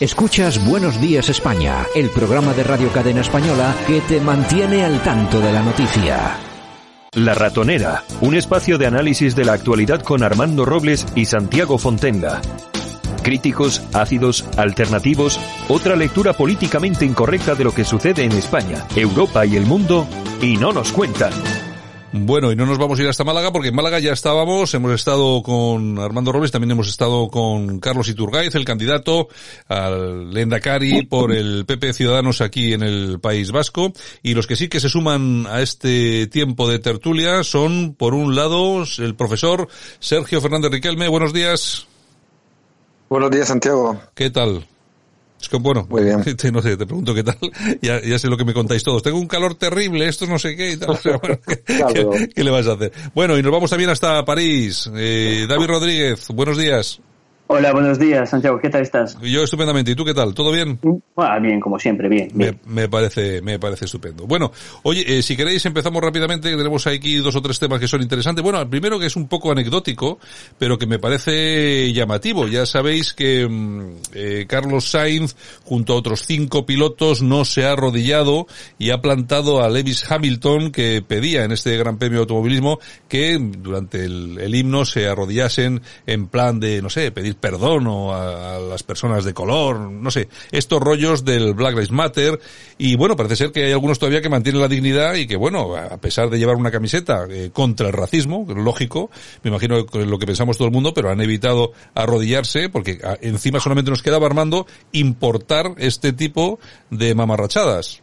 Escuchas Buenos Días España, el programa de Radio Cadena Española que te mantiene al tanto de la noticia. La Ratonera, un espacio de análisis de la actualidad con Armando Robles y Santiago Fontenga. Críticos, ácidos, alternativos, otra lectura políticamente incorrecta de lo que sucede en España, Europa y el mundo, y no nos cuentan. Bueno, y no nos vamos a ir hasta Málaga porque en Málaga ya estábamos, hemos estado con Armando Robles, también hemos estado con Carlos Iturgaiz, el candidato al Lendakari por el PP Ciudadanos aquí en el País Vasco, y los que sí que se suman a este tiempo de tertulia son, por un lado, el profesor Sergio Fernández Riquelme. Buenos días. Buenos días, Santiago. ¿Qué tal? Es que bueno, Muy bien. Te, no sé, te pregunto qué tal, ya, ya sé lo que me contáis todos. Tengo un calor terrible, esto no sé qué y tal. Bueno, ¿qué, Claro. qué- qué le vas a hacer? Bueno, y nos vamos también hasta París. Eh, David Rodríguez, buenos días. Hola, buenos días, Santiago. ¿Qué tal estás? Yo estupendamente. ¿Y tú qué tal? ¿Todo bien? Ah, bien, como siempre, bien. Me, bien. me parece, me parece estupendo. Bueno, oye, eh, si queréis empezamos rápidamente, tenemos aquí dos o tres temas que son interesantes. Bueno, el primero que es un poco anecdótico, pero que me parece llamativo. Ya sabéis que mm, eh, Carlos Sainz, junto a otros cinco pilotos, no se ha arrodillado y ha plantado a Lewis Hamilton, que pedía en este Gran Premio de Automovilismo que durante el, el himno se arrodillasen en plan de, no sé, pedir perdón o a, a las personas de color, no sé, estos rollos del Black Lives Matter y bueno, parece ser que hay algunos todavía que mantienen la dignidad y que bueno, a pesar de llevar una camiseta eh, contra el racismo, lógico, me imagino que lo que pensamos todo el mundo, pero han evitado arrodillarse porque a- encima solamente nos quedaba Armando importar este tipo de mamarrachadas.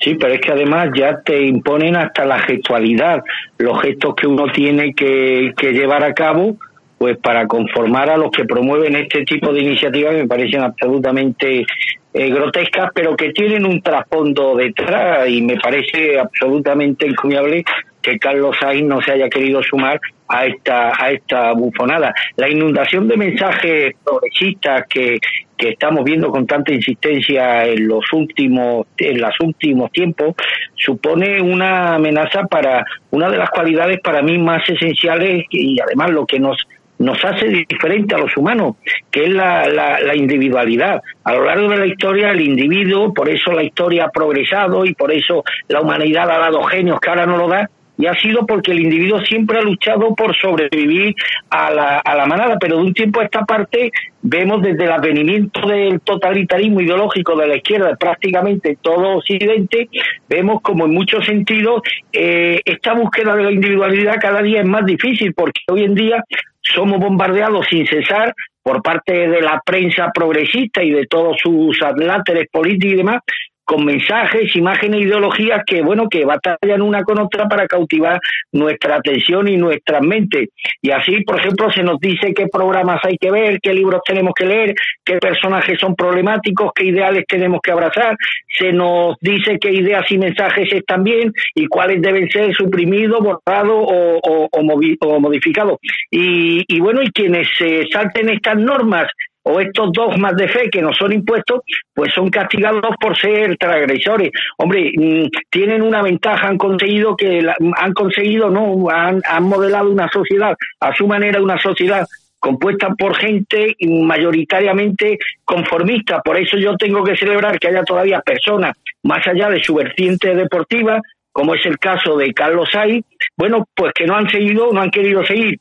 Sí, pero es que además ya te imponen hasta la gestualidad, los gestos que uno tiene que, que llevar a cabo, pues para conformar a los que promueven este tipo de iniciativas me parecen absolutamente eh, grotescas, pero que tienen un trasfondo detrás y me parece absolutamente encomiable que Carlos Sainz no se haya querido sumar a esta a esta bufonada. La inundación de mensajes progresistas que, que estamos viendo con tanta insistencia en los últimos en los últimos tiempos supone una amenaza para una de las cualidades para mí más esenciales y además lo que nos nos hace diferente a los humanos, que es la, la, la individualidad. A lo largo de la historia, el individuo, por eso la historia ha progresado y por eso la humanidad ha dado genios que ahora no lo da, y ha sido porque el individuo siempre ha luchado por sobrevivir a la, a la manada, pero de un tiempo a esta parte vemos desde el advenimiento del totalitarismo ideológico de la izquierda prácticamente en todo Occidente, vemos como en muchos sentidos eh, esta búsqueda de la individualidad cada día es más difícil porque hoy en día somos bombardeados sin cesar por parte de la prensa progresista y de todos sus adláteres políticos y demás con mensajes, imágenes, ideologías que, bueno, que batallan una con otra para cautivar nuestra atención y nuestras mentes. Y así, por ejemplo, se nos dice qué programas hay que ver, qué libros tenemos que leer, qué personajes son problemáticos, qué ideales tenemos que abrazar, se nos dice qué ideas y mensajes están bien y cuáles deben ser suprimidos, borrados o, o, o, modificados. Y, y bueno, y quienes se salten estas normas o estos dogmas de fe que nos son impuestos, pues son castigados por ser transgresores. Hombre, mm, tienen una ventaja, han conseguido que la- han conseguido, no, han, han modelado una sociedad a su manera, una sociedad compuesta por gente mayoritariamente conformista. Por eso yo tengo que celebrar que haya todavía personas más allá de su vertiente deportiva, como es el caso de Carlos Sainz, bueno, pues que no han seguido, no han querido seguir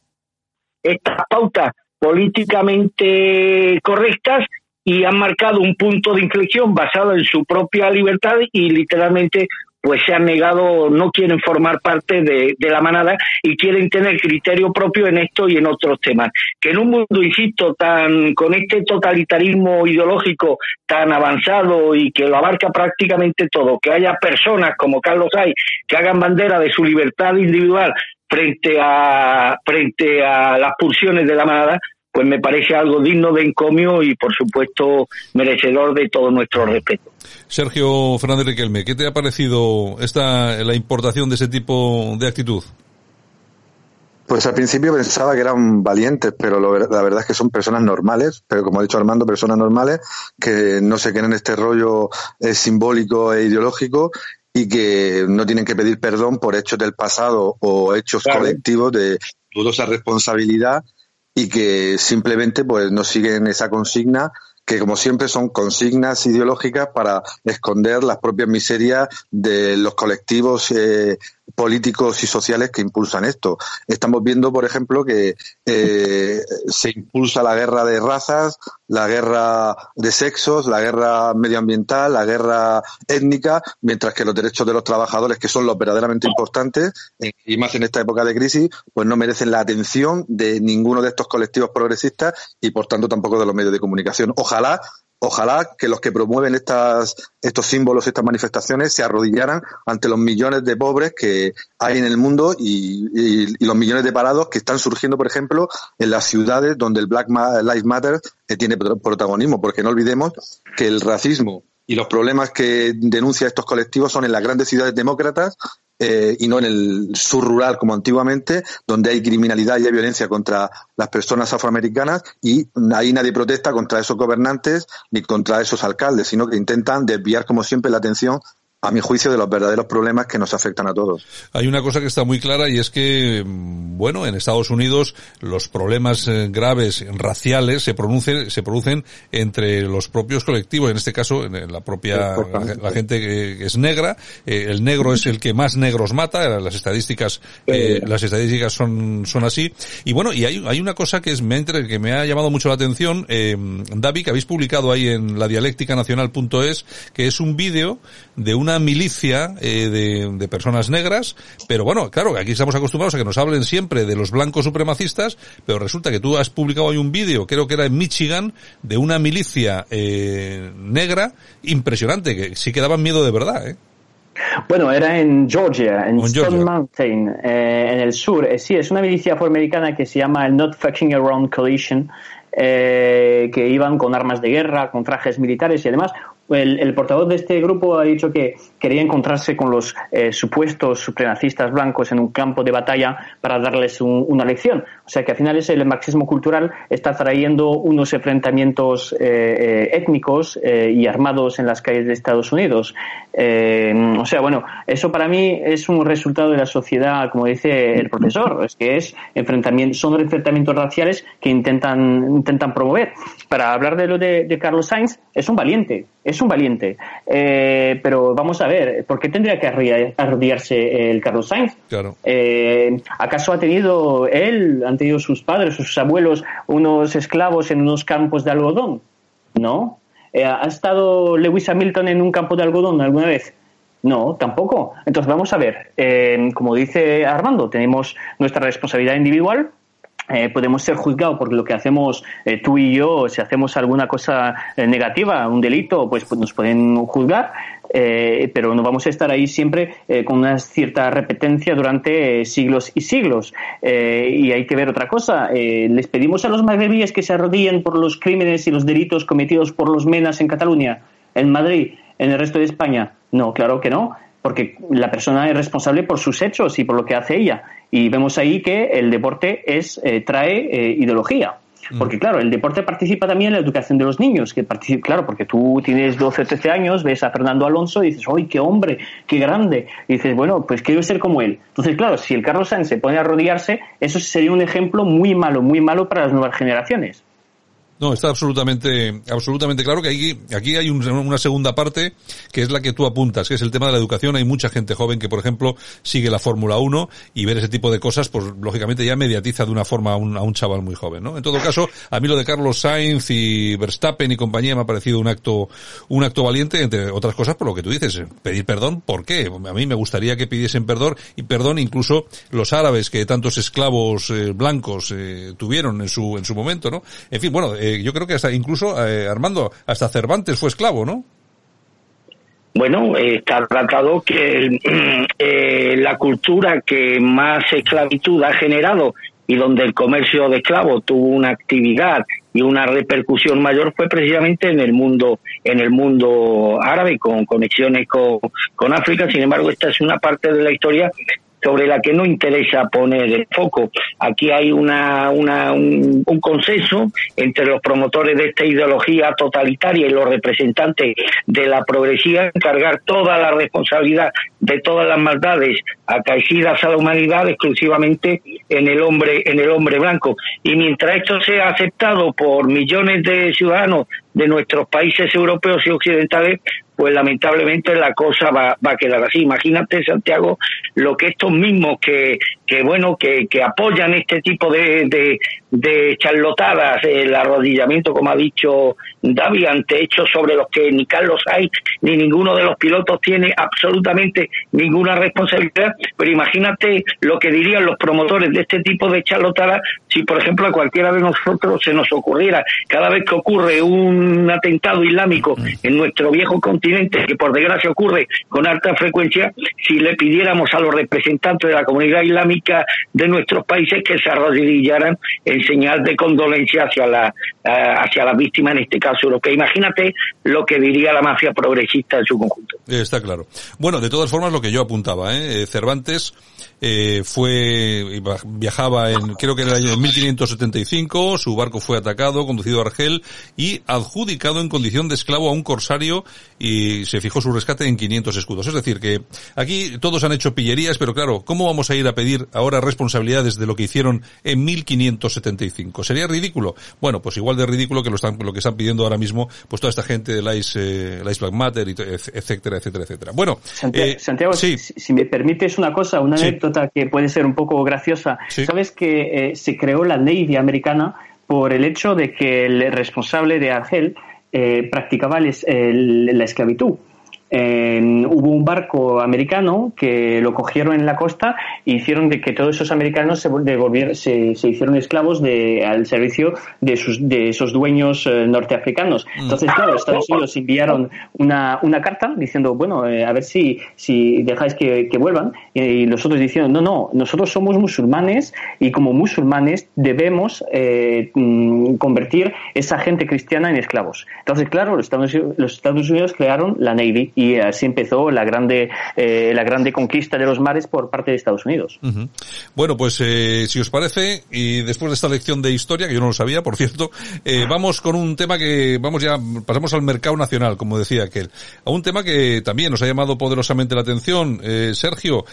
estas pautas políticamente correctas y han marcado un punto de inflexión basado en su propia libertad y literalmente pues se han negado, no quieren formar parte de, la manada y quieren tener criterio propio en esto y en otros temas. Que en un mundo, insisto, tan con este totalitarismo ideológico tan avanzado y que lo abarca prácticamente todo, que haya personas como Carlos Hay que hagan bandera de su libertad individual frente a frente a las pulsiones de la manada, pues me parece algo digno de encomio y, por supuesto, merecedor de todo nuestro respeto. Sergio Fernández Riquelme, ¿qué te ha parecido esta, la importación de ese tipo de actitud? Pues al principio pensaba que eran valientes, pero la verdad es que son personas normales, pero como ha dicho Armando, personas normales que no se queden en este rollo eh, simbólico e ideológico y que no tienen que pedir perdón por hechos del pasado o hechos colectivos de dudosa responsabilidad y que simplemente pues no siguen esa consigna que como siempre son consignas ideológicas para esconder las propias miserias de los colectivos eh, políticos y sociales que impulsan esto. Estamos viendo, por ejemplo, que eh, se impulsa la guerra de razas, la guerra de sexos, la guerra medioambiental, la guerra étnica, mientras que los derechos de los trabajadores, que son los verdaderamente importantes, y más en esta época de crisis, pues no merecen la atención de ninguno de estos colectivos progresistas y, por tanto, tampoco de los medios de comunicación. Ojalá ojalá que los que promueven estos símbolos, estas manifestaciones, se arrodillaran ante los millones de pobres que hay en el mundo y, los millones de parados que están surgiendo, por ejemplo, en las ciudades donde el Black Lives Matter eh, tiene protagonismo, porque no olvidemos que el racismo y los problemas que denuncia estos colectivos son en las grandes ciudades demócratas eh, y no en el sur rural como antiguamente, donde hay criminalidad y hay violencia contra las personas afroamericanas y ahí nadie protesta contra esos gobernantes ni contra esos alcaldes, sino que intentan desviar como siempre la atención a mi juicio, de los verdaderos problemas que nos afectan a todos. Hay una cosa que está muy clara y es que, mm, bueno, en Estados Unidos los problemas eh, graves raciales se producen, se producen entre los propios colectivos, en este caso, en la propia, la, gente que es negra, eh, el negro es el que más negros mata, las estadísticas, eh, las estadísticas son, son así. Y bueno, y hay, hay una cosa que es, me, que me ha llamado mucho la atención, eh, David, que habéis publicado ahí en la dialéctica nacional.es, que es un vídeo de una milicia eh, de, personas negras, pero bueno, claro, aquí estamos acostumbrados a que nos hablen siempre de los blancos supremacistas, pero resulta que tú has publicado ahí un vídeo, creo que era en Michigan, de una milicia eh, negra impresionante, que sí que daban miedo de verdad, ¿eh? Bueno, era en Georgia, en Stone Mountain, eh, en el sur. sí, es una milicia afroamericana que se llama el Not Fucking Around Coalition, que iban con armas de guerra, con trajes militares y además el, portavoz de este grupo ha dicho que quería encontrarse con los eh, supuestos supremacistas blancos en un campo de batalla para darles una lección. O sea que al final es el marxismo cultural está trayendo unos enfrentamientos eh, eh, étnicos y armados en las calles de Estados Unidos. o sea, bueno, eso para mí es un resultado de la sociedad, como dice el profesor, es que es enfrentamiento, son enfrentamientos raciales que intentan, intentan promover. Para hablar de lo de, de Carlos Sainz, es un valiente es un valiente. Eh, pero vamos a ver, ¿por qué tendría que arrodillarse el Carlos Sainz? Claro. Eh, ¿Acaso ha tenido él, han tenido sus padres, sus abuelos, unos esclavos en unos campos de algodón? No. Eh, ¿Ha estado Lewis Hamilton en un campo de algodón alguna vez? No, tampoco. Entonces vamos a ver, como dice Armando, tenemos nuestra responsabilidad individual, eh, podemos ser juzgados por lo que hacemos eh, tú y yo, si hacemos alguna cosa eh, negativa, un delito, pues, pues nos pueden juzgar, pero no vamos a estar ahí siempre con una cierta repetencia durante siglos y siglos. y hay que ver otra cosa. ¿Les pedimos a los magrebíes que se arrodillen por los crímenes y los delitos cometidos por los menas en Cataluña, en Madrid, en el resto de España? No, claro que no porque la persona es responsable por sus hechos y por lo que hace ella. Y vemos ahí que el deporte es eh, trae eh, ideología. Mm. Porque claro, el deporte participa también en la educación de los niños, que claro, porque tú tienes 12 o 13 años, ves a Fernando Alonso y dices, ¡ay, qué hombre, qué grande! Y dices, bueno, pues quiero ser como él. Entonces, claro, si el Carlos Sainz se pone a rodearse, eso sería un ejemplo muy malo, muy malo para las nuevas generaciones. No, está absolutamente, absolutamente claro que aquí, aquí hay una segunda parte que es la que tú apuntas, que es el tema de la educación. Hay mucha gente joven que, por ejemplo, sigue la Fórmula 1 y ver ese tipo de cosas, pues lógicamente ya mediatiza de una forma a un, a un chaval muy joven, ¿no? En todo caso, a mí lo de Carlos Sainz y Verstappen y compañía me ha parecido un acto, un acto valiente, entre otras cosas por lo que tú dices, pedir perdón, ¿por qué? A mí me gustaría que pidiesen perdón y perdón incluso los árabes que tantos esclavos eh, blancos eh, tuvieron en su, en su momento, ¿no? En fin, bueno, eh, yo creo que hasta incluso, eh, Armando, hasta Cervantes fue esclavo, ¿no? Bueno, está tratado que eh, la cultura que más esclavitud ha generado y donde el comercio de esclavos tuvo una actividad y una repercusión mayor fue precisamente en el mundo en el mundo árabe con conexiones con, con África sin embargo esta es una parte de la historia sobre la que no interesa poner el foco. Aquí hay una, un, consenso entre los promotores de esta ideología totalitaria y los representantes de la progresiva en cargar toda la responsabilidad de todas las maldades acaecidas a la humanidad exclusivamente en el hombre en el hombre blanco y mientras esto sea aceptado por millones de ciudadanos de nuestros países europeos y occidentales pues lamentablemente la cosa va, va a quedar así. Imagínate, Santiago, lo que estos mismos que, que bueno, que, que apoyan este tipo de, de, de charlotadas, el arrodillamiento, como ha dicho David, ante hechos sobre los que ni Carlos hay ni ninguno de los pilotos tiene absolutamente ninguna responsabilidad, pero imagínate lo que dirían los promotores de este tipo de charlotadas si, por ejemplo, a cualquiera de nosotros se nos ocurriera, cada vez que ocurre un atentado islámico en nuestro viejo continente, que por desgracia ocurre con alta frecuencia, si le pidiéramos a los representantes de la comunidad islámica de nuestros países que se arrodillaran en señal de condolencia hacia la, eh, hacia la víctima, en este caso europea. Imagínate lo que diría la mafia progresista en su conjunto. Está claro. Bueno, de todas formas, lo que yo apuntaba, ¿eh? Cervantes eh, fue viajaba en creo que en el año 1575, su barco fue atacado, conducido a Argel y adjudicado en condición de esclavo a un corsario y se fijó su rescate en 500 escudos. Es decir, que aquí todos han hecho pillerías, pero claro, ¿cómo vamos a ir a pedir ahora responsabilidades de lo que hicieron en 1575? ¿Sería ridículo? Bueno, pues igual de ridículo que lo, están, lo que están pidiendo ahora mismo pues toda esta gente del Ice, eh, Ice Black Matter, etcétera, etcétera, etcétera. Bueno, Santiago, eh, si, si, me permites una cosa, una anécdota que puede ser un poco graciosa. ¿Sabes que eh, se creó la Navy americana por el hecho de que el responsable de Argel eh, practicaba la esclavitud? Hubo un barco americano que lo cogieron en la costa e hicieron de que todos esos americanos se, se, hicieron esclavos de, al servicio de, sus, de esos dueños eh, norteafricanos. Mm. Entonces, claro, Estados Unidos enviaron una, una carta diciendo, bueno, eh, a ver si, si dejáis que, que vuelvan. Y, los otros diciendo, no, no, nosotros somos musulmanes y como musulmanes debemos eh, mm, convertir esa gente cristiana en esclavos. Entonces, claro, los Estados, los Estados Unidos crearon la Navy y así empezó la grande, eh, la grande conquista de los mares por parte de Estados Unidos. Bueno, pues eh, si os parece, y después de esta lección de historia, que yo no lo sabía, por cierto, eh, vamos con un tema que, vamos ya, pasamos al mercado nacional, como decía aquel, a un tema que también nos ha llamado poderosamente la atención. Sergio,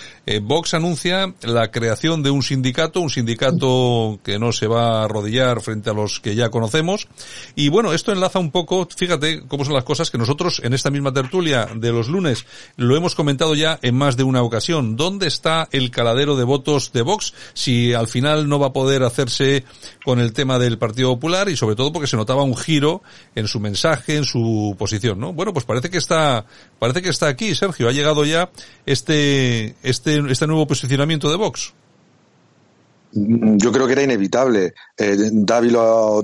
Vox anuncia la creación de un sindicato, un sindicato que no se va a arrodillar frente a los que ya conocemos. Y bueno, esto enlaza un poco, fíjate cómo son las cosas que nosotros en esta misma tertulia de los lunes. Lo hemos comentado ya en más de una ocasión. ¿Dónde está el caladero de votos de Vox si al final no va a poder hacerse con el tema del Partido Popular y sobre todo porque se notaba un giro en su mensaje, en su posición, ¿no? Bueno, pues parece que está, parece que está aquí, Sergio. Ha llegado ya este, este, este nuevo posicionamiento de Vox. Yo creo que era inevitable. Eh, David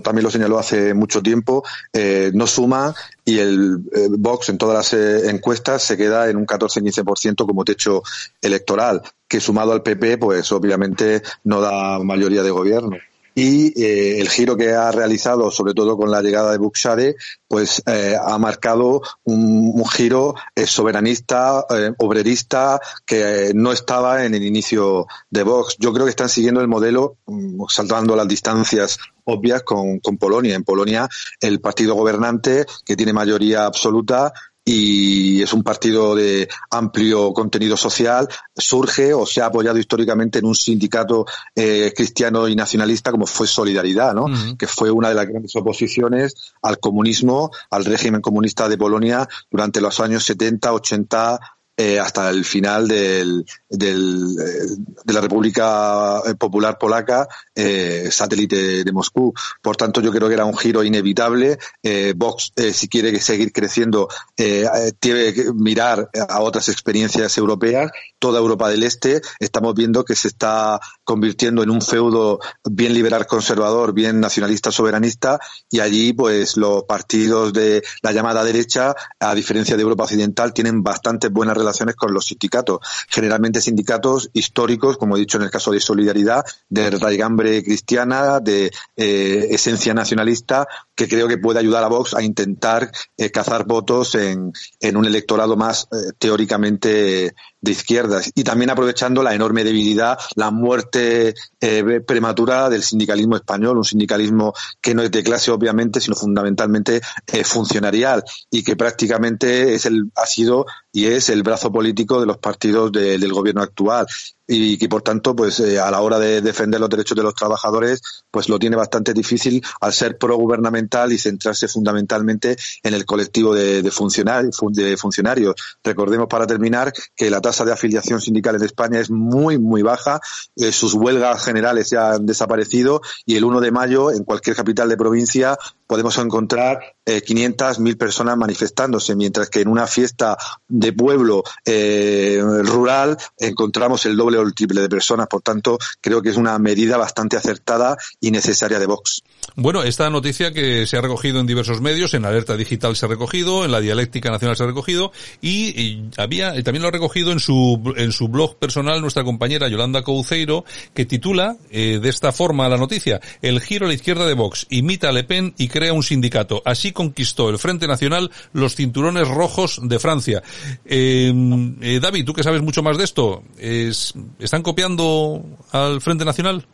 también lo señaló hace mucho tiempo. Eh, no suma y el eh, Vox en todas las encuestas se queda en un 14-15% como techo electoral, que sumado al PP, pues obviamente no da mayoría de gobierno y eh, el giro que ha realizado, sobre todo con la llegada de Buxade, pues eh, ha marcado un, un giro eh, soberanista, eh, obrerista, que no estaba en el inicio de Vox. Yo creo que están siguiendo el modelo, mm, saltando las distancias obvias con, con Polonia. En Polonia, el partido gobernante, que tiene mayoría absoluta, y es un partido de amplio contenido social, surge o se ha apoyado históricamente en un sindicato eh, cristiano y nacionalista como fue Solidaridad, ¿no? que fue una de las grandes oposiciones al comunismo, al régimen comunista de Polonia durante los años 70, 80, eh, hasta el final del, del, eh, de la República Popular Polaca, eh, satélite de Moscú. Por tanto, yo creo que era un giro inevitable. Eh, Vox, eh, si quiere seguir creciendo, tiene que mirar a otras experiencias europeas. Toda Europa del Este, estamos viendo que se está convirtiendo en un feudo bien liberal conservador, bien nacionalista soberanista, y allí, pues, los partidos de la llamada derecha, a diferencia de Europa Occidental, tienen bastante buenas relaciones relaciones con los sindicatos, generalmente sindicatos históricos, como he dicho en el caso de Solidaridad, de raigambre cristiana, de eh, esencia nacionalista, que creo que puede ayudar a Vox a intentar eh, cazar votos en, en, un electorado más eh, teóricamente de izquierdas. Y también aprovechando la enorme debilidad, la muerte eh, prematura del sindicalismo español, un sindicalismo que no es de clase obviamente, sino fundamentalmente eh, funcionarial y que prácticamente es el, ha sido y es el brazo político de los partidos de, del gobierno actual y que por tanto pues eh, a la hora de defender los derechos de los trabajadores pues lo tiene bastante difícil al ser progubernamental y centrarse fundamentalmente en el colectivo de, de, funcionarios, de funcionarios. Recordemos para terminar que la tasa de afiliación sindical en España es muy muy baja, eh, sus huelgas generales ya han desaparecido y el 1 de mayo en cualquier capital de provincia podemos encontrar eh, 500, 1000 personas manifestándose, mientras que en una fiesta de pueblo eh, rural encontramos el doble o el triple de personas. Por tanto, creo que es una medida bastante acertada y necesaria de Vox. Bueno, esta noticia que se ha recogido en diversos medios, en Alerta Digital se ha recogido, en la Dialéctica Nacional se ha recogido y, y había también lo ha recogido en su en su blog personal nuestra compañera Yolanda Couceiro que titula eh, de esta forma la noticia: El giro a la izquierda de Vox imita a Le Pen y crea un sindicato. Así conquistó el Frente Nacional los cinturones rojos de Francia. Eh, eh, David, tú que sabes mucho más de esto, es, ¿están copiando al Frente Nacional?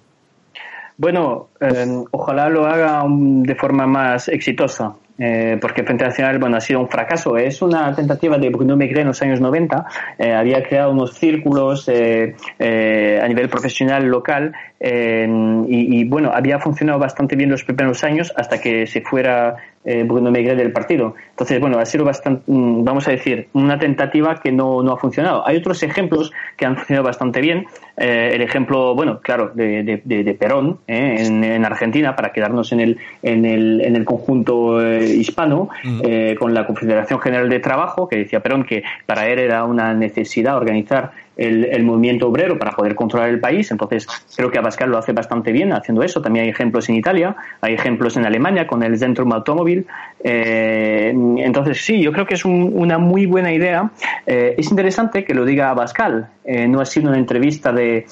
Bueno, eh, ojalá lo haga de forma más exitosa. Eh, porque el Frente Nacional bueno, ha sido un fracaso. Es una tentativa de Bruno Megre en los años 90. Eh, había creado unos círculos a nivel profesional local y, y, bueno, había funcionado bastante bien los primeros años hasta que se fuera eh, Bruno Megre del partido. Entonces, bueno, ha sido bastante, mm, vamos a decir, una tentativa que no, no ha funcionado. Hay otros ejemplos que han funcionado bastante bien. Eh, el ejemplo, bueno, claro, de, de, de Perón eh, en, en, Argentina, para quedarnos en el, en el, en el conjunto eh, hispano, mm. con la Confederación General de Trabajo, que decía Perón que para él era una necesidad organizar el, el, movimiento obrero para poder controlar el país. Entonces, creo que Abascal lo hace bastante bien haciendo eso. También hay ejemplos en Italia, hay ejemplos en Alemania con el Zentrum Automóvil. Eh, entonces, sí, yo creo que es un, una muy buena idea. Eh, es interesante que lo diga Abascal. Eh, no ha sido una entrevista de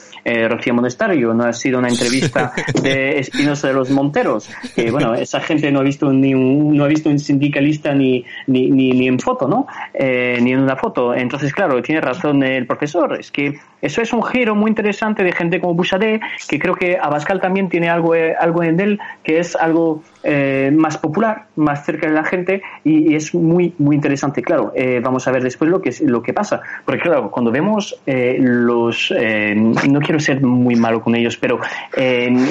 Rocío Monestario, no ha sido una entrevista de Espinosa de los Monteros, que bueno, esa gente no ha visto ni un, no ha visto un sindicalista ni, ni, ni, ni en foto, ¿no? Ni en una foto. Entonces, claro, tiene razón el profesor, es que eso es un giro muy interesante de gente como Bouchardet, que creo que Abascal también tiene algo, eh, algo en él, que es algo eh, más popular, más cerca de la gente y, es muy, muy interesante. Claro, eh, vamos a ver después lo que, lo que pasa. Porque claro, cuando vemos eh, los, no quiero ser muy malo con ellos, pero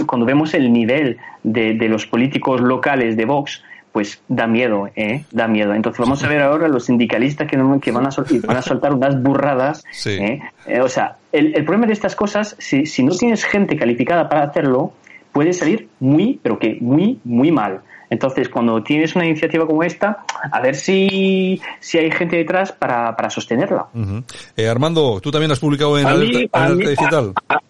cuando vemos el nivel de, de los políticos locales de Vox, pues da miedo, ¿eh? Da miedo. Entonces vamos a ver ahora los sindicalistas que, no, que van, a soltar, van a soltar unas burradas. Sí. ¿eh? Eh, o sea, el, el, problema de estas cosas, si, si no tienes gente calificada para hacerlo, puede salir muy, pero que muy, muy mal. Entonces, cuando tienes una iniciativa como esta, a ver si, si hay gente detrás para, para sostenerla. Uh -huh. eh, Armando, tú también has publicado en Alerta, Alerta Digital. A, a,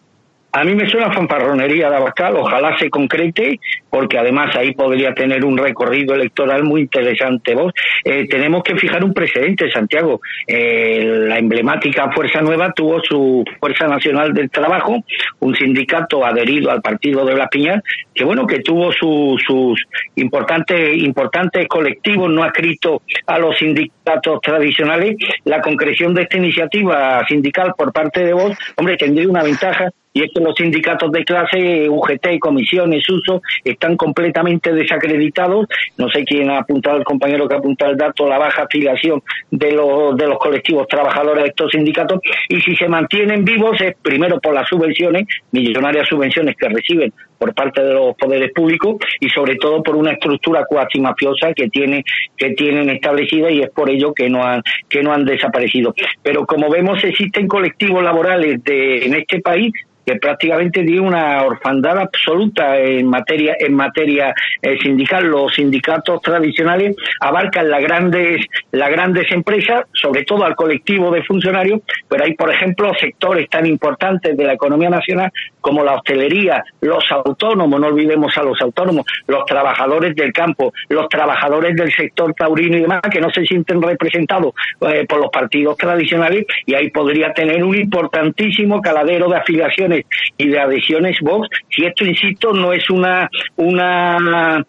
a mí me suena fanfarronería de Abascal, ojalá se concrete, porque además ahí podría tener un recorrido electoral muy interesante. Vos eh, tenemos que fijar un precedente, Santiago. Eh, la emblemática Fuerza Nueva tuvo su Fuerza Nacional del Trabajo, un sindicato adherido al partido de Blas Piñar, que bueno, que tuvo su, sus importantes, importantes colectivos no adscritos a los sindicatos tradicionales. La concreción de esta iniciativa sindical por parte de vos, hombre, tendría una ventaja y es que los sindicatos de clase, UGT comisiones, uso, están completamente desacreditados. No sé quién ha apuntado, el compañero que ha apuntado el dato, la baja afiliación de los, de los colectivos trabajadores de estos sindicatos. Y si se mantienen vivos es primero por las subvenciones, millonarias subvenciones que reciben por parte de los poderes públicos y sobre todo por una estructura cuasi mafiosa que tiene que tienen establecida y es por ello que no han que no han desaparecido pero como vemos existen colectivos laborales de en este país que prácticamente tiene una orfandad absoluta en materia en materia eh, sindical. Los sindicatos tradicionales abarcan las grandes las grandes empresas, sobre todo al colectivo de funcionarios, pero hay por ejemplo sectores tan importantes de la economía nacional como la hostelería, los autónomos, no olvidemos a los autónomos, los trabajadores del campo, los trabajadores del sector taurino y demás, que no se sienten representados eh, por los partidos tradicionales, y ahí podría tener un importantísimo caladero de afiliaciones y de adhesiones Vox, si esto, insisto, no es una, una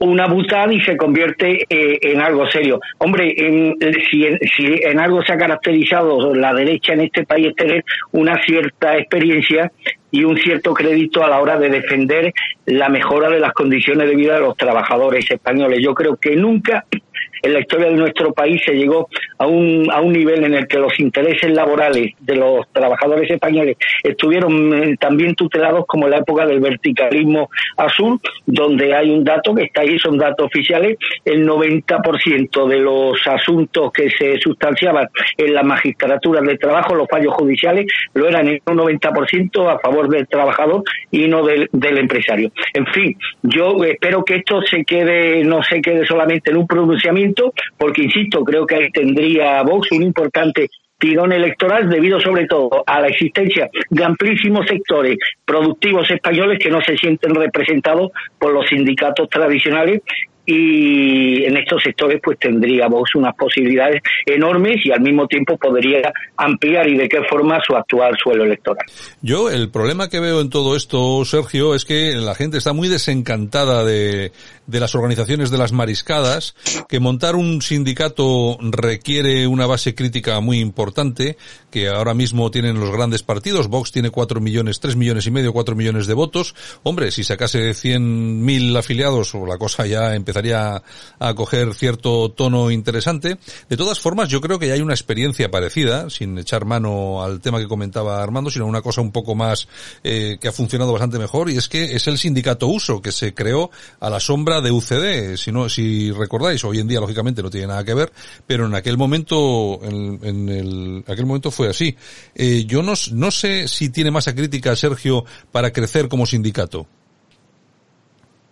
una butada y se convierte eh, en algo serio. Hombre, en, si, si, en algo se ha caracterizado la derecha en este país tener una cierta experiencia y un cierto crédito a la hora de defender la mejora de las condiciones de vida de los trabajadores españoles. Yo creo que nunca en la historia de nuestro país se llegó a un, a un nivel en el que los intereses laborales de los trabajadores españoles estuvieron eh, también tutelados como en la época del verticalismo azul, donde hay un dato que está ahí, son datos oficiales, el 90% de los asuntos que se sustanciaban en la magistratura de trabajo, los fallos judiciales, lo eran en un 90% a favor del trabajador y no del, del empresario. En fin, yo espero que esto se quede, no se quede solamente en un pronunciamiento, porque insisto, creo que ahí tendría Vox un importante tirón electoral debido sobre todo a la existencia de amplísimos sectores productivos españoles que no se sienten representados por los sindicatos tradicionales y en estos sectores pues tendríamos unas posibilidades enormes y al mismo tiempo podría ampliar y de qué forma su actual suelo electoral. Yo el problema que veo en todo esto, Sergio, es que la gente está muy desencantada de, de las organizaciones de las mariscadas, que montar un sindicato requiere una base crítica muy importante, que ahora mismo tienen los grandes partidos. Vox tiene cuatro millones, tres millones y medio, cuatro millones de votos. Hombre, si sacase cien mil afiliados, la cosa ya empezaría a coger cierto tono interesante. De todas formas, yo creo que ya hay una experiencia parecida, sin echar mano al tema que comentaba Armando, sino una cosa un poco más eh, que ha funcionado bastante mejor, y es que es el sindicato Uso, que se creó a la sombra de UCD. Si no, si recordáis, hoy en día lógicamente no tiene nada que ver, pero en aquel momento, en, el, aquel momento fue así. Eh, yo no, no sé si tiene masa crítica Sergio para crecer como sindicato.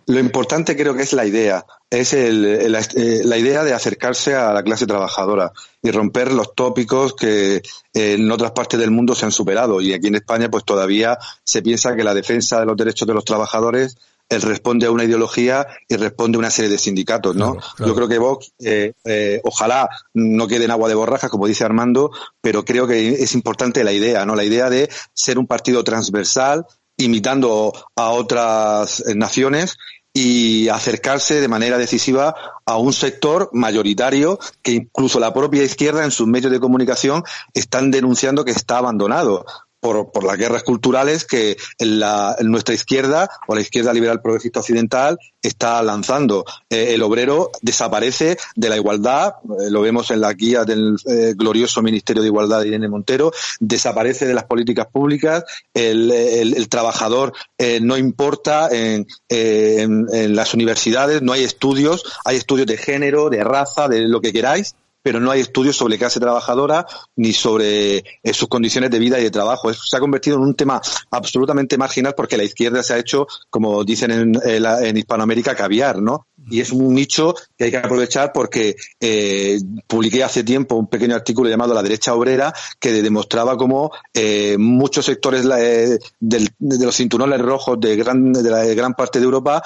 Lo importante creo que es la idea, es el, eh, la idea de acercarse a la clase trabajadora y romper los tópicos que en otras partes del mundo se han superado. Y aquí en España, pues todavía se piensa que la defensa de los derechos de los trabajadores él responde a una ideología y responde a una serie de sindicatos, ¿no? Yo creo que Vox, eh, eh, ojalá no quede en agua de borrajas, como dice Armando, pero creo que es importante la idea, ¿no? La idea de ser un partido transversal, imitando a otras naciones y acercarse de manera decisiva a un sector mayoritario que incluso la propia izquierda en sus medios de comunicación están denunciando que está abandonado por, por las guerras culturales que la, nuestra izquierda o la izquierda liberal progresista occidental está lanzando. Eh, el obrero desaparece de la igualdad, eh, lo vemos en la guía del eh, glorioso Ministerio de Igualdad de Irene Montero, desaparece de las políticas públicas, el, el, trabajador no importa en, en, en las universidades, no hay estudios, hay estudios de género, de raza, de lo que queráis, pero no hay estudios sobre clase trabajadora ni sobre eh, sus condiciones de vida y de trabajo. se ha convertido en un tema absolutamente marginal porque la izquierda se ha hecho, como dicen en, en Hispanoamérica, caviar, ¿no? Y es un nicho que hay que aprovechar porque eh, publiqué hace tiempo un pequeño artículo llamado La derecha obrera que demostraba cómo eh, muchos sectores de los cinturones rojos de gran, de la gran parte de Europa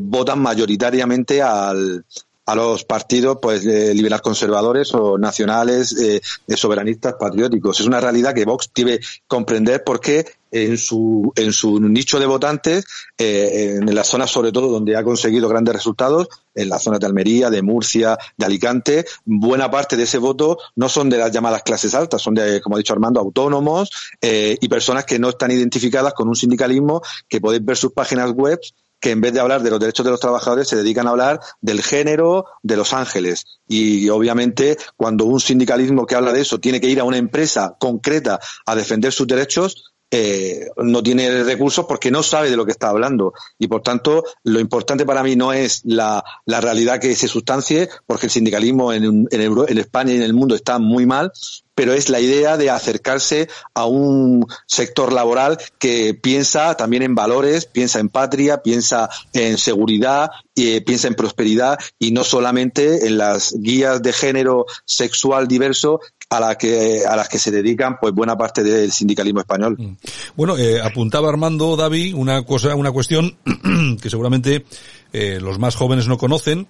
votan mayoritariamente al, a los partidos pues liberal conservadores o nacionales eh, soberanistas patrióticos. Es una realidad que Vox debe comprender porque en su, en su nicho de votantes, eh, en las zonas sobre todo donde ha conseguido grandes resultados, en las zonas de Almería, de Murcia, de Alicante, buena parte de ese voto no son de las llamadas clases altas, son de, como ha dicho Armando, autónomos eh, y personas que no están identificadas con un sindicalismo que podéis ver sus páginas web que en vez de hablar de los derechos de los trabajadores se dedican a hablar del género de los ángeles. Y obviamente cuando un sindicalismo que habla de eso tiene que ir a una empresa concreta a defender sus derechos, eh, no tiene recursos porque no sabe de lo que está hablando. Y por tanto, lo importante para mí no es la, la realidad que se sustancie, porque el sindicalismo en, en, en España y en el mundo está muy mal, pero es la idea de acercarse a un sector laboral que piensa también en valores, piensa en patria, piensa en seguridad, y, piensa en prosperidad y no solamente en las guías de género sexual diverso a, la que, a las que se dedican pues buena parte del sindicalismo español. Mm. Bueno, eh, apuntaba Armando David una cosa, una cuestión que seguramente eh, los más jóvenes no conocen,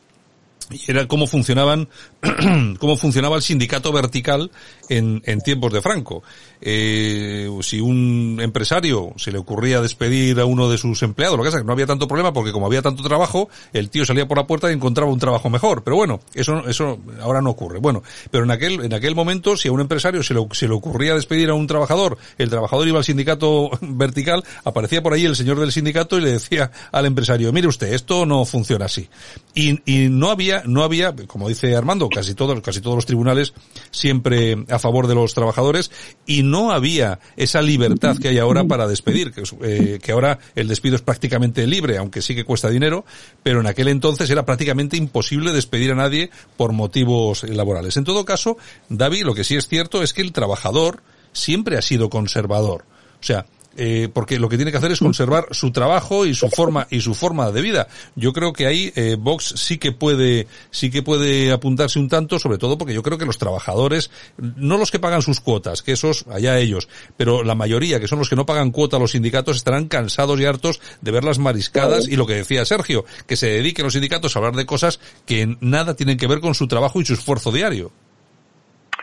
y era cómo funcionaban, cómo funcionaba el sindicato vertical en, en tiempos de Franco. Eh, si un empresario se le ocurría despedir a uno de sus empleados, lo que pasa es que no había tanto problema porque como había tanto trabajo, el tío salía por la puerta y encontraba un trabajo mejor. Pero bueno, eso, eso ahora no ocurre. Bueno, pero en aquel, en aquel momento, si a un empresario se le, se le ocurría despedir a un trabajador, el trabajador iba al sindicato vertical, aparecía por ahí el señor del sindicato y le decía al empresario, mire usted, esto no funciona así. Y, y no había, no había, como dice Armando, casi todos, casi todos los tribunales siempre a favor de los trabajadores y no había esa libertad que hay ahora para despedir, que, eh, que ahora el despido es prácticamente libre, aunque sí que cuesta dinero, pero en aquel entonces era prácticamente imposible despedir a nadie por motivos laborales. En todo caso, David, lo que sí es cierto es que el trabajador siempre ha sido conservador. O sea, eh, porque lo que tiene que hacer es conservar su trabajo y su forma y su forma de vida. Yo creo que ahí eh, Vox sí que puede sí que puede apuntarse un tanto, sobre todo porque yo creo que los trabajadores, no los que pagan sus cuotas, que esos allá ellos, pero la mayoría que son los que no pagan cuota a los sindicatos estarán cansados y hartos de ver las mariscadas y lo que decía Sergio, que se dediquen los sindicatos a hablar de cosas que nada tienen que ver con su trabajo y su esfuerzo diario.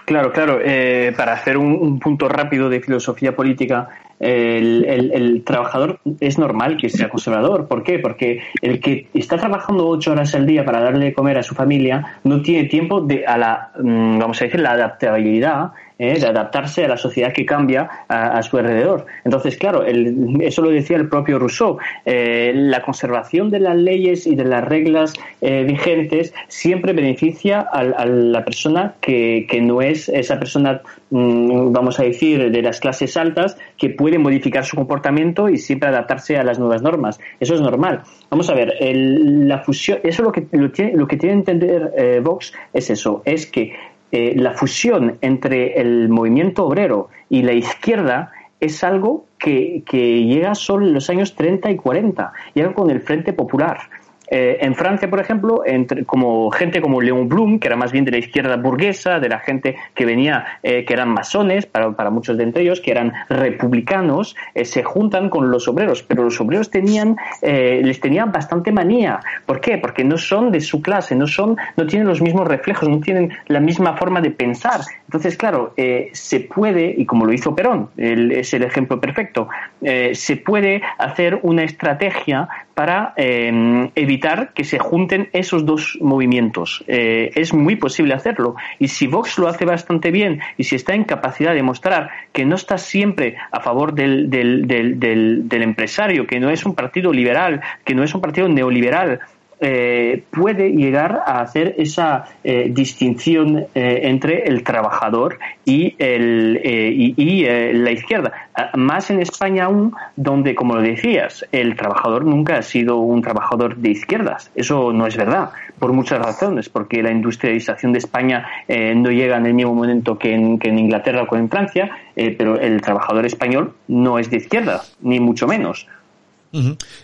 Claro, claro. Eh, para hacer un, punto rápido de filosofía política, el, trabajador es normal que sea conservador. ¿Por qué? Porque el que está trabajando ocho horas al día para darle de comer a su familia no tiene tiempo de a la, mm, vamos a decir, la adaptabilidad ¿eh? de adaptarse a la sociedad que cambia a, su alrededor. Entonces, claro, eso lo decía el propio Rousseau, eh, la conservación de las leyes y de las reglas eh, vigentes siempre beneficia a, la persona que, que, no es esa persona, mm, vamos a decir, de las clases altas, que puede modificar su comportamiento y siempre adaptarse a las nuevas normas. Eso es normal. Vamos a ver, la fusión, eso lo que, lo, lo que tiene que entender Vox es eso, es que eh, la fusión entre el movimiento obrero y la izquierda es algo que, que llega solo en los años 30 y 40, llega con el Frente Popular. Eh, en Francia, por ejemplo, entre, como gente como Leon Blum, que era más bien de la izquierda burguesa, de la gente que venía, eh, que eran masones, para, para, muchos de entre ellos, que eran republicanos, eh, se juntan con los obreros, pero los obreros tenían, les tenían bastante manía. ¿Por qué? Porque no son de su clase, no son, no tienen los mismos reflejos, no tienen la misma forma de pensar. Entonces, claro, se puede, y como lo hizo Perón, es el ejemplo perfecto, se puede hacer una estrategia para evitar que se junten esos dos movimientos. Eh, es muy posible hacerlo. Y si Vox lo hace bastante bien y si está en capacidad de mostrar que no está siempre a favor del, del, del empresario, que no es un partido liberal, que no es un partido neoliberal, eh, puede llegar a hacer esa eh, distinción eh, entre el trabajador y, el, y, la izquierda. Ah, más en España aún, donde, como lo decías, el trabajador nunca ha sido un trabajador de izquierdas. Eso no es verdad, por muchas razones, porque la industrialización de España no llega en el mismo momento que en, que en Inglaterra o en Francia, pero el trabajador español no es de izquierdas, ni mucho menos.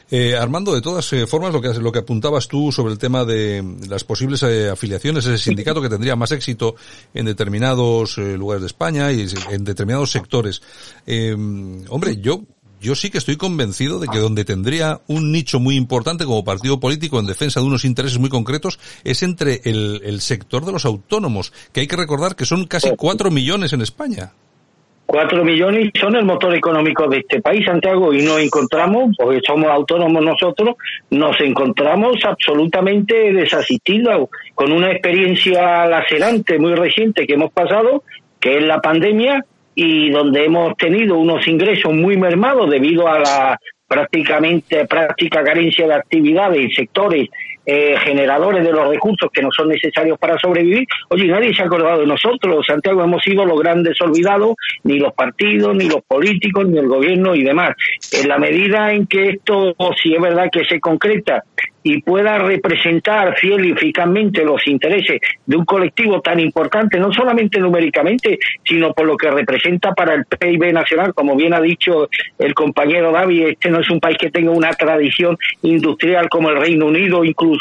Eh, Armando, de todas eh, formas, lo que, lo que apuntabas tú sobre el tema de las posibles eh, afiliaciones, ese sindicato que tendría más éxito en determinados lugares de España y en determinados sectores. hombre, yo yo sí que estoy convencido de que donde tendría un nicho muy importante como partido político en defensa de unos intereses muy concretos es entre el, el sector de los autónomos, que hay que recordar que son casi cuatro millones en España. Cuatro millones son el motor económico de este país, Santiago, y nos encontramos, porque somos autónomos nosotros, nos encontramos absolutamente desasistidos con una experiencia lacerante muy reciente que hemos pasado, que es la pandemia, y donde hemos tenido unos ingresos muy mermados debido a la prácticamente práctica carencia de actividades en sectores eh, generadores de los recursos que no son necesarios para sobrevivir. Oye, nadie se ha acordado de nosotros. Santiago hemos sido los grandes olvidados, ni los partidos, ni los políticos, ni el gobierno y demás. En la medida en que esto, si es verdad que se concreta y pueda representar fiel y eficazmente los intereses de un colectivo tan importante, no solamente numéricamente, sino por lo que representa para el PIB nacional, como bien ha dicho el compañero David, este no es un país que tenga una tradición industrial como el Reino Unido, incluso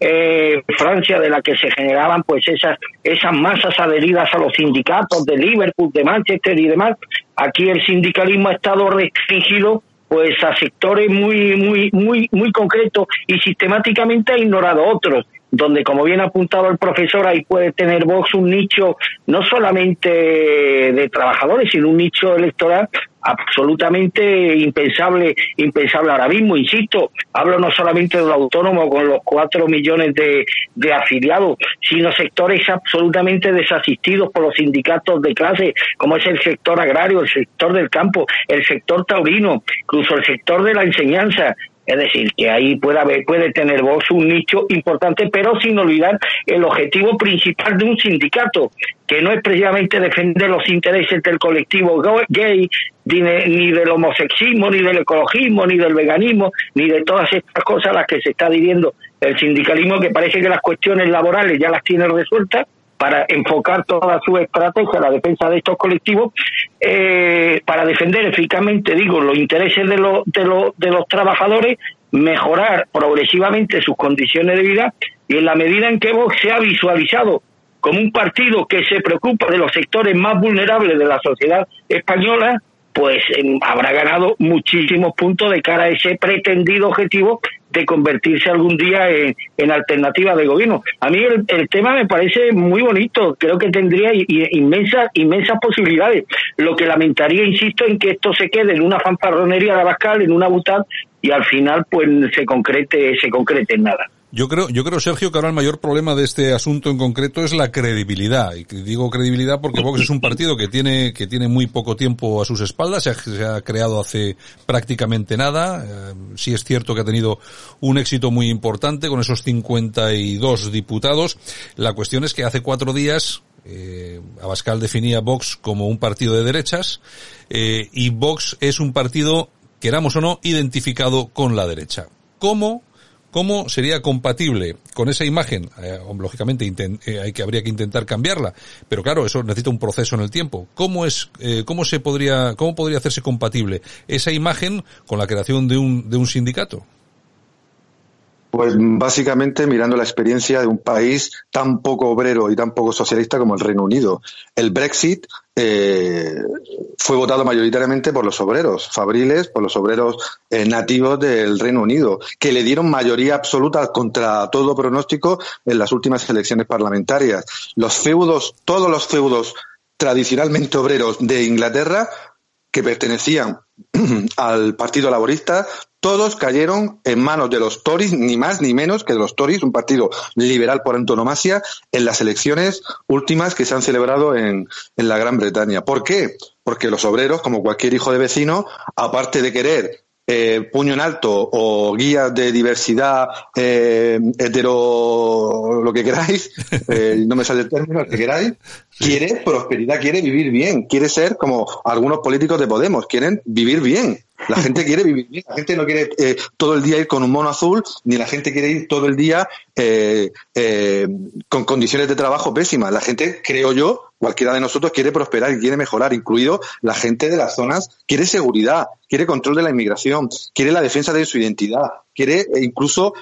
eh, Francia, de la que se generaban pues esas, esas masas adheridas a los sindicatos de Liverpool, de Manchester y demás. Aquí el sindicalismo ha estado restringido pues a sectores muy muy muy muy concretos y sistemáticamente ha ignorado otros donde como bien ha apuntado el profesor ahí puede tener Vox un nicho no solamente de trabajadores sino un nicho electoral absolutamente impensable, impensable ahora mismo, insisto, hablo no solamente del autónomo con los cuatro millones de, de afiliados, sino sectores absolutamente desasistidos por los sindicatos de clase, como es el sector agrario, el sector del campo, el sector taurino, incluso el sector de la enseñanza, es decir, que ahí puede haber, puede tener Vox un nicho importante, pero sin olvidar el objetivo principal de un sindicato, que no es precisamente defender los intereses del colectivo gay, ni del homosexismo, ni del ecologismo, ni del veganismo, ni de todas estas cosas a las que se está adhiriendo el sindicalismo, que parece que las cuestiones laborales ya las tiene resueltas, para enfocar toda su estrategia a la defensa de estos colectivos, eh, para defender eficazmente, digo, los intereses de, los de, los de los trabajadores, mejorar progresivamente sus condiciones de vida y en la medida en que Vox se ha visualizado como un partido que se preocupa de los sectores más vulnerables de la sociedad española, pues habrá ganado muchísimos puntos de cara a ese pretendido objetivo de convertirse algún día en, alternativa de gobierno. A mí el, tema me parece muy bonito, creo que tendría inmensas inmensas posibilidades. Lo que lamentaría, insisto, en que esto se quede en una fanfarronería de Abascal, en una butad, y al final pues se concrete, se concrete en nada. Yo creo, yo creo, Sergio, que ahora el mayor problema de este asunto en concreto es la credibilidad. Y digo credibilidad porque Vox es un partido que tiene, que tiene muy poco tiempo a sus espaldas, se ha, creado hace prácticamente nada. Eh, sí es cierto que ha tenido un éxito muy importante con esos 52 diputados. La cuestión es que hace cuatro días eh, Abascal definía Vox como un partido de derechas eh, y Vox es un partido, queramos o no, identificado con la derecha. ¿Cómo ¿Cómo sería compatible con esa imagen? Eh, lógicamente eh, hay que habría que intentar cambiarla, pero claro, eso necesita un proceso en el tiempo. ¿Cómo es eh, cómo se podría cómo podría hacerse compatible esa imagen con la creación de un de un sindicato? Pues básicamente mirando la experiencia de un país tan poco obrero y tan poco socialista como el Reino Unido. El Brexit eh, fue votado mayoritariamente por los obreros fabriles, por los obreros eh, nativos del Reino Unido, que le dieron mayoría absoluta contra todo pronóstico en las últimas elecciones parlamentarias. Los feudos, todos los feudos tradicionalmente obreros de Inglaterra que pertenecían al Partido Laborista, todos cayeron en manos de los Tories, ni más ni menos que de los Tories, un partido liberal por antonomasia, en las elecciones últimas que se han celebrado en, en la Gran Bretaña. ¿Por qué? Porque los obreros, como cualquier hijo de vecino, aparte de querer eh, puño en alto o guías de diversidad eh, hetero lo que queráis, eh, no me sale el término, lo que queráis, quiere prosperidad, quiere vivir bien, quiere ser como algunos políticos de Podemos, quieren vivir bien. La gente quiere vivir bien, la gente no quiere eh, todo el día ir con un mono azul, ni la gente quiere ir todo el día eh, eh, con condiciones de trabajo pésimas. La gente, creo yo, cualquiera de nosotros quiere prosperar y quiere mejorar, incluido la gente de las zonas, quiere seguridad, quiere control de la inmigración, quiere la defensa de su identidad, quiere incluso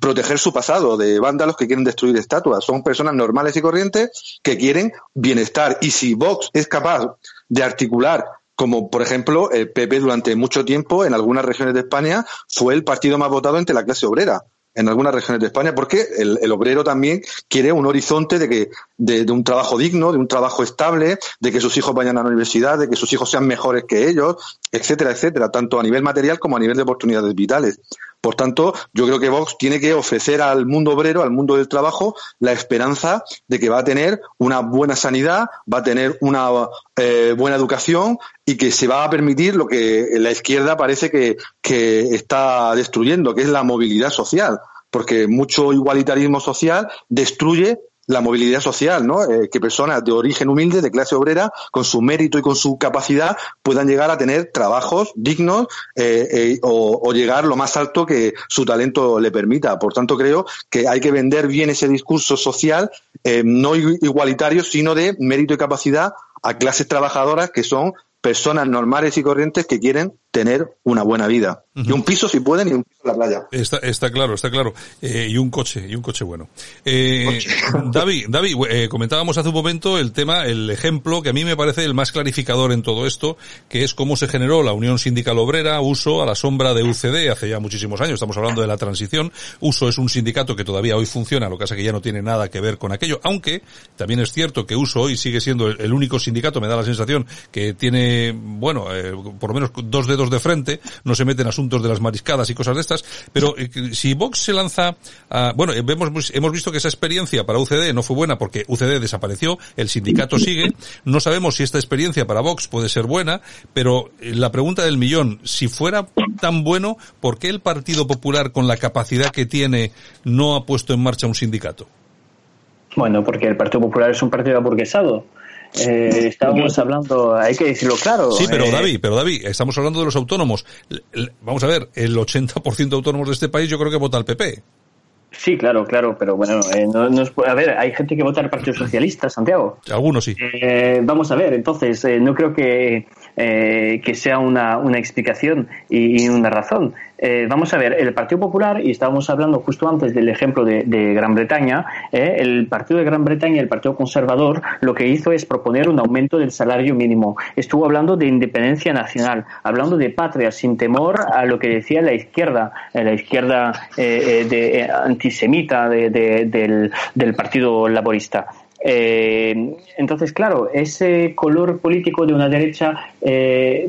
proteger su pasado de vándalos que quieren destruir estatuas. Son personas normales y corrientes que quieren bienestar. Y si Vox es capaz de articular como por ejemplo el PP durante mucho tiempo en algunas regiones de España fue el partido más votado entre la clase obrera en algunas regiones de España, porque el, obrero también quiere un horizonte de que de, un trabajo digno, de un trabajo estable, de que sus hijos vayan a la universidad, de que sus hijos sean mejores que ellos, etcétera, etcétera, tanto a nivel material como a nivel de oportunidades vitales. Por tanto, yo creo que Vox tiene que ofrecer al mundo obrero, al mundo del trabajo, la esperanza de que va a tener una buena sanidad, va a tener una eh, buena educación y que se va a permitir lo que la izquierda parece que, que está destruyendo, que es la movilidad social. Porque mucho igualitarismo social destruye la movilidad social, ¿no? Eh, que personas de origen humilde, de clase obrera, con su mérito y con su capacidad, puedan llegar a tener trabajos dignos eh, eh, o, o, llegar lo más alto que su talento le permita. Por tanto, creo que hay que vender bien ese discurso social, no igualitario, sino de mérito y capacidad a clases trabajadoras que son personas normales y corrientes que quieren tener una buena vida. Y un piso si pueden y un piso en la playa. Está, está claro, está claro. Eh, y un coche, y un coche bueno. Eh, David, David eh, comentábamos hace un momento el tema, el ejemplo que a mí me parece el más clarificador en todo esto, que es cómo se generó la Unión Sindical Obrera, uso a la sombra de UCD hace ya muchísimos años, estamos hablando de la transición. Uso es un sindicato que todavía hoy funciona, lo que pasa que ya no tiene nada que ver con aquello, aunque también es cierto que Uso hoy sigue siendo el, único sindicato, me da la sensación, que tiene, bueno, eh, por lo menos dos dedos de frente, no se mete en asuntos de las mariscadas y cosas de estas, pero eh, si Vox se lanza a, bueno, eh, hemos, hemos visto que esa experiencia para UCD no fue buena porque UCD desapareció, el sindicato sigue, no sabemos si esta experiencia para Vox puede ser buena, pero eh, la pregunta del millón, si fuera tan bueno, ¿por qué el Partido Popular con la capacidad que tiene no ha puesto en marcha un sindicato? Bueno, porque el Partido Popular es un partido aburguesado eh, estábamos hablando, hay que decirlo claro. Sí, pero eh, David, pero David, estamos hablando de los autónomos. Vamos a ver, el 80% de autónomos de este país yo creo que vota al PP. Sí, claro, claro, pero bueno, eh, no, no es, a ver, hay gente que vota al Partido Socialista, Santiago. Algunos sí. Eh, vamos a ver, entonces, eh, no creo que, eh, que sea una, una explicación y, y una razón. Eh, vamos a ver, el Partido Popular, y estábamos hablando justo antes del ejemplo de, Gran Bretaña, eh, el Partido de Gran Bretaña el Partido Conservador lo que hizo es proponer un aumento del salario mínimo. Estuvo hablando de independencia nacional, hablando de patria, sin temor a lo que decía la izquierda, eh, la izquierda de, antisemita de, de, del, Partido Laborista. Entonces, claro, ese color político de una derecha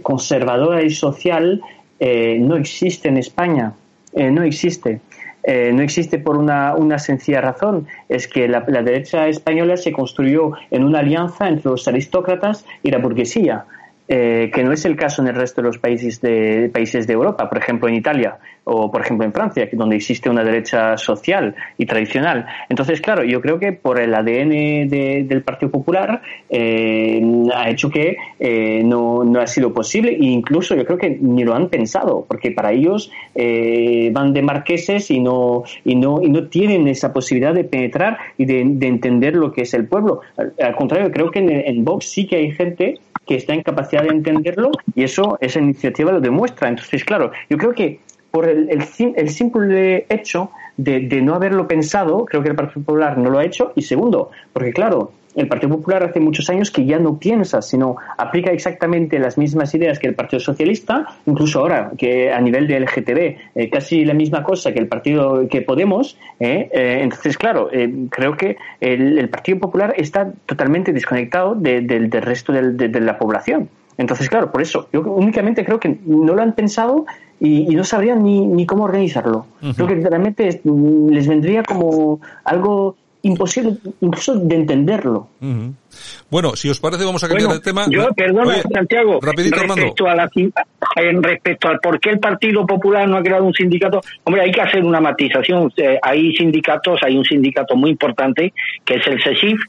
conservadora y social eh, no existe en España, eh, no existe. Eh, no existe por una, una, sencilla razón, es que la, la, derecha española se construyó en una alianza entre los aristócratas y la burguesía, eh, que no es el caso en el resto de los países de, países de Europa, por ejemplo en Italia o por ejemplo en Francia, donde existe una derecha social y tradicional. Entonces, claro, yo creo que por el ADN de, del Partido Popular eh, ha hecho que eh, no, no, ha sido posible e incluso yo creo que ni lo han pensado, porque para ellos eh, van de marqueses y no, y, no, y no tienen esa posibilidad de penetrar y de, de entender lo que es el pueblo. Al, al contrario, creo que en, en Vox sí que hay gente que está en capacidad de entenderlo y eso esa iniciativa lo demuestra. Entonces, claro, yo creo que por el, el, el simple hecho de, no haberlo pensado, creo que el Partido Popular no lo ha hecho. Y segundo, porque claro, el Partido Popular hace muchos años que ya no piensa, sino aplica exactamente las mismas ideas que el Partido Socialista, incluso ahora que a nivel de LGTB, eh, casi la misma cosa que el Partido que Podemos. Eh, eh, entonces, claro, creo que el, el, Partido Popular está totalmente desconectado de, de, del resto de, de la población. Entonces, claro, por eso, yo únicamente creo que no lo han pensado y, y no sabrían ni, ni cómo organizarlo. Uh -huh. Creo que realmente les vendría como algo imposible incluso de entenderlo. Uh -huh. Bueno, si os parece, vamos a cambiar bueno, de tema. Yo, perdona, Oye, Santiago, rapidito, respecto, a la, en respecto al por qué el Partido Popular no ha creado un sindicato, hombre, hay que hacer una matización. Eh, hay sindicatos, hay un sindicato muy importante que es el CESIF,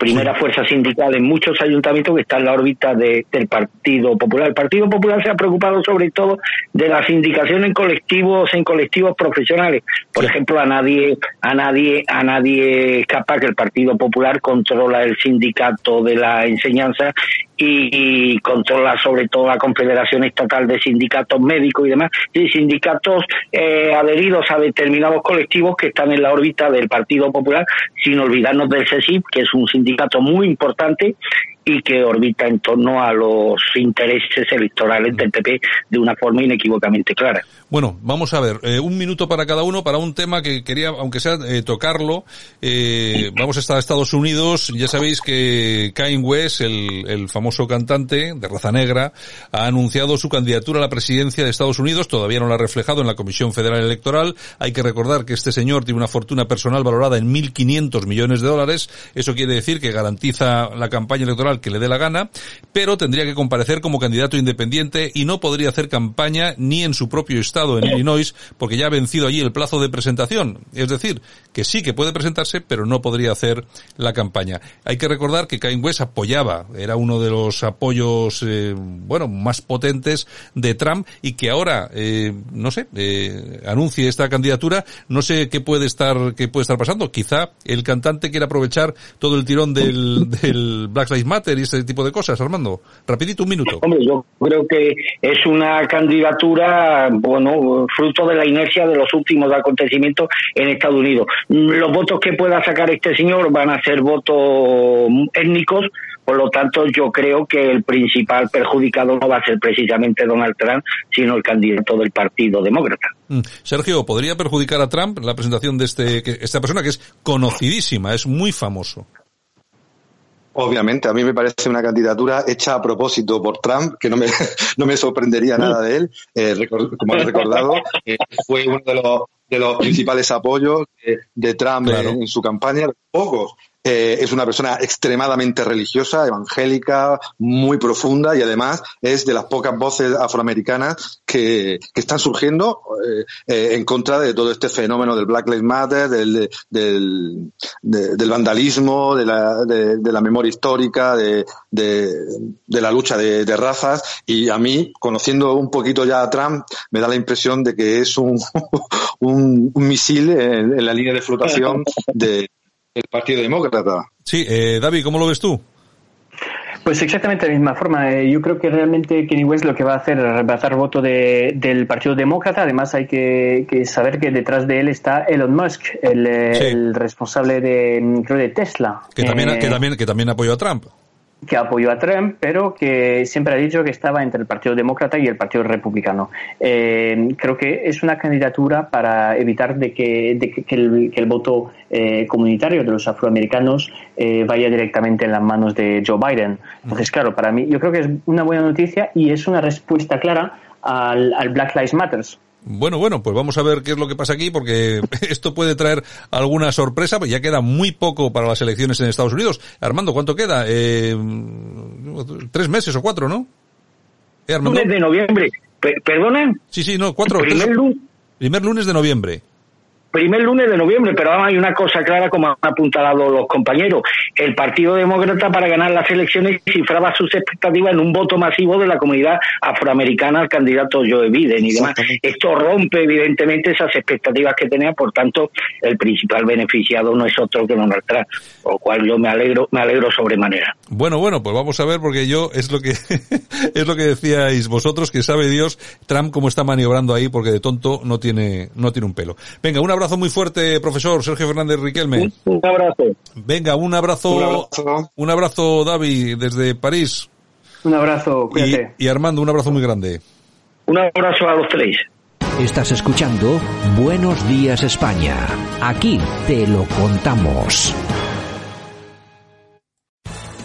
primera fuerza sindical en muchos ayuntamientos que está en la órbita de, del Partido Popular. El Partido Popular se ha preocupado sobre todo de la sindicación en colectivos, en colectivos profesionales. Por sí. ejemplo, a nadie, a nadie, a nadie escapa que el Partido Popular controla el sindicato de la enseñanza y, y, controla sobre todo la Confederación Estatal de Sindicatos Médicos y demás, y sindicatos eh, adheridos a determinados colectivos que están en la órbita del Partido Popular, sin olvidarnos del CESIP, que es un sindicato muy importante y que orbita en torno a los intereses electorales del PP de una forma inequívocamente clara. Bueno, vamos a ver, eh, un minuto para cada uno para un tema que quería, aunque sea eh, tocarlo. Eh, vamos a estar a Estados Unidos. Ya sabéis que Kanye West, el, el, famoso cantante de raza negra, ha anunciado su candidatura a la presidencia de Estados Unidos. Todavía no la ha reflejado en la Comisión Federal Electoral. Hay que recordar que este señor tiene una fortuna personal valorada en 1.500 millones de dólares. Eso quiere decir que garantiza la campaña electoral que le dé la gana, pero tendría que comparecer como candidato independiente y no podría hacer campaña ni en su propio estado, en Illinois, porque ya ha vencido allí el plazo de presentación. Es decir, que sí que puede presentarse, pero no podría hacer la campaña. Hay que recordar que Kanye West apoyaba, era uno de los apoyos, eh, bueno, más potentes de Trump y que ahora, eh, no sé, eh, anuncie esta candidatura, no sé qué puede estar, qué puede estar pasando. Quizá el cantante quiera aprovechar todo el tirón del, del Black Lives Matter y ese tipo de cosas, Armando. Rapidito, un minuto. Hombre, yo creo que es una candidatura, bueno, fruto de la inercia de los últimos acontecimientos en Estados Unidos. Los votos que pueda sacar este señor van a ser votos étnicos, por lo tanto, yo creo que el principal perjudicado no va a ser precisamente Donald Trump, sino el candidato del Partido Demócrata. Mm. Sergio, ¿podría perjudicar a Trump la presentación de este, esta persona que es conocidísima, es muy famoso? Obviamente, a mí me parece una candidatura hecha a propósito por Trump, que no me, no me sorprendería nada de él. Eh, como has recordado, eh, fue uno de los, de los principales apoyos de, Trump en, su campaña, pocos eh, es una persona extremadamente religiosa, evangélica, muy profunda y además es de las pocas voces afroamericanas que, que están surgiendo eh, eh, en contra de todo este fenómeno del Black Lives Matter, del, del, del vandalismo, de la, de, la memoria histórica, de, de la lucha de, razas. Y a mí, conociendo un poquito ya a Trump, me da la impresión de que es un, un, misil en la línea de flotación de el Partido Demócrata. Sí, eh, David, ¿cómo lo ves tú? Pues exactamente de la misma forma. Eh, yo creo que realmente Kenny West lo que va a hacer es rebasar voto de, del Partido Demócrata. Además, hay que, saber que detrás de él está Elon Musk, el, eh, el responsable de, creo, de Tesla. Que también, que también, que también apoyó a Trump que apoyó a Trump, pero que siempre ha dicho que estaba entre el Partido Demócrata y el Partido Republicano. Eh, creo que es una candidatura para evitar de que, el, voto eh, comunitario de los afroamericanos eh, vaya directamente en las manos de Joe Biden. Entonces, claro, para mí yo creo que es una buena noticia y es una respuesta clara al, al Black Lives Matter. Bueno, bueno, pues vamos a ver qué es lo que pasa aquí, porque esto puede traer alguna sorpresa, pues ya queda muy poco para las elecciones en Estados Unidos. Armando, ¿cuánto queda? Eh, tres meses o cuatro, ¿no? Eh, lunes de noviembre. ¿Perdona? Sí, sí, no, cuatro. primer lunes de noviembre primer lunes de noviembre, pero hay una cosa clara, como han apuntado los compañeros. El Partido Demócrata, para ganar las elecciones, cifraba sus expectativas en un voto masivo de la comunidad afroamericana al candidato Joe Biden y demás. Esto rompe, evidentemente, esas expectativas que tenía, por tanto, el principal beneficiado no es otro que Donald Trump, por lo cual yo me alegro, me alegro sobremanera. Bueno, bueno, pues vamos a ver, porque yo, es lo que, es lo que decíais vosotros, que sabe Dios, Trump cómo está maniobrando ahí, porque de tonto no tiene, no tiene un pelo. Venga, una abrazo muy fuerte, profesor Sergio Fernández Riquelme. Un, abrazo. Venga, un abrazo, un abrazo. David, desde París. Un abrazo, cuídate. Y, y Armando, un abrazo muy grande. Un abrazo a los tres. Estás escuchando Buenos Días España. Aquí te lo contamos.